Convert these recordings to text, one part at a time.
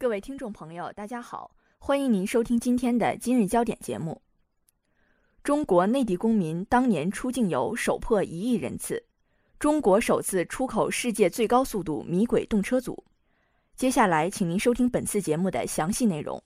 各位听众朋友，大家好，欢迎您收听今天的今日焦点节目。中国内地公民当年出境游首破一亿人次，中国首次出口世界最高速度米轨动车组。接下来，请您收听本次节目的详细内容。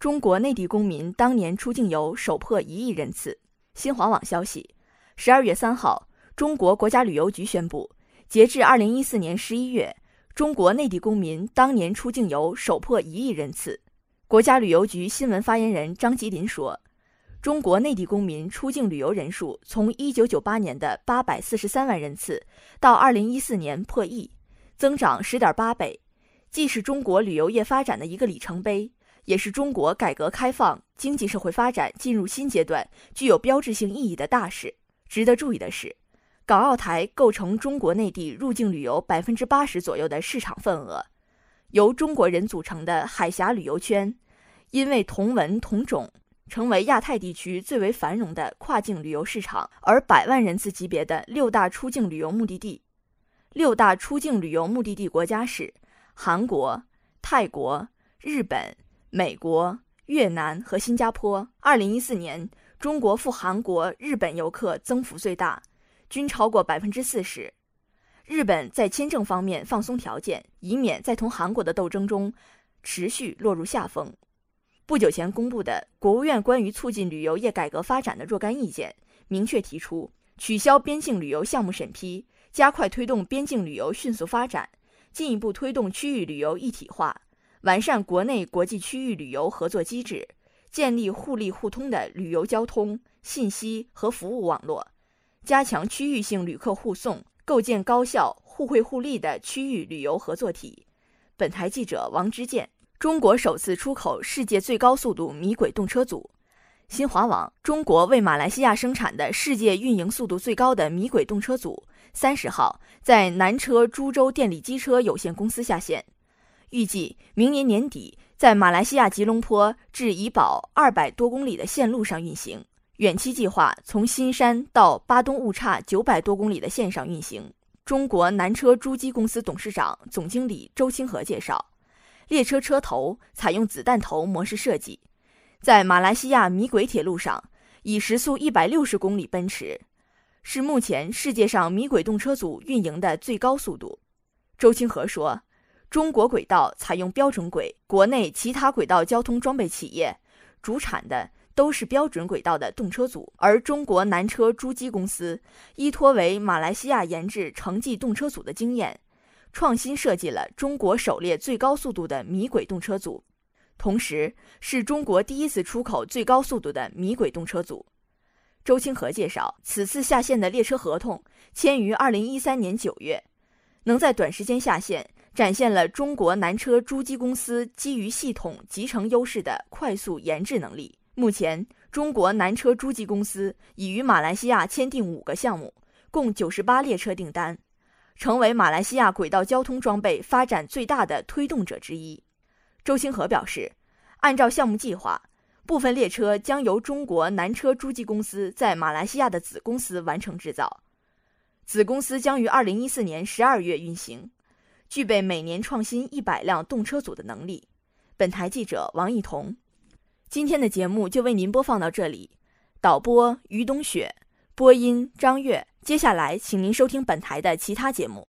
中国内地公民当年出境游首破一亿人次。新华网消息，十二月三号，中国国家旅游局宣布，截至二零一四年十一月，中国内地公民当年出境游首破一亿人次。国家旅游局新闻发言人张吉林说。中国内地公民出境旅游人数从1998年的843万人次到2014年破亿，增长10.8倍，既是中国旅游业发展的一个里程碑，也是中国改革开放、经济社会发展进入新阶段具有标志性意义的大事。值得注意的是，港澳台构成中国内地入境旅游百分之八十左右的市场份额，由中国人组成的海峡旅游圈，因为同文同种。成为亚太地区最为繁荣的跨境旅游市场，而百万人次级别的六大出境旅游目的地，六大出境旅游目的地国家是韩国、泰国、日本、美国、越南和新加坡。二零一四年，中国赴韩国、日本游客增幅最大，均超过百分之四十。日本在签证方面放松条件，以免在同韩国的斗争中持续落入下风。不久前公布的国务院关于促进旅游业改革发展的若干意见，明确提出取消边境旅游项目审批，加快推动边境旅游迅速发展，进一步推动区域旅游一体化，完善国内国际区域旅游合作机制，建立互利互通的旅游交通、信息和服务网络，加强区域性旅客护送，构建高效、互惠互利的区域旅游合作体。本台记者王之健。中国首次出口世界最高速度米轨动车组。新华网：中国为马来西亚生产的世界运营速度最高的米轨动车组，三十号在南车株洲电力机车有限公司下线，预计明年年底在马来西亚吉隆坡至怡保二百多公里的线路上运行，远期计划从新山到巴东误差九百多公里的线上运行。中国南车株机公司董事长、总经理周清河介绍。列车车头采用子弹头模式设计，在马来西亚米轨铁路上以时速一百六十公里奔驰，是目前世界上米轨动车组运营的最高速度。周清河说：“中国轨道采用标准轨，国内其他轨道交通装备企业主产的都是标准轨道的动车组，而中国南车株机公司依托为马来西亚研制城际动车组的经验。”创新设计了中国首列最高速度的米轨动车组，同时是中国第一次出口最高速度的米轨动车组。周清河介绍，此次下线的列车合同签于二零一三年九月，能在短时间下线，展现了中国南车株机公司基于系统集成优势的快速研制能力。目前，中国南车株机公司已与马来西亚签订五个项目，共九十八列车订单。成为马来西亚轨道交通装备发展最大的推动者之一。周清河表示，按照项目计划，部分列车将由中国南车株机公司在马来西亚的子公司完成制造，子公司将于二零一四年十二月运行，具备每年创新一百辆动车组的能力。本台记者王艺彤，今天的节目就为您播放到这里。导播于冬雪，播音张悦。接下来，请您收听本台的其他节目。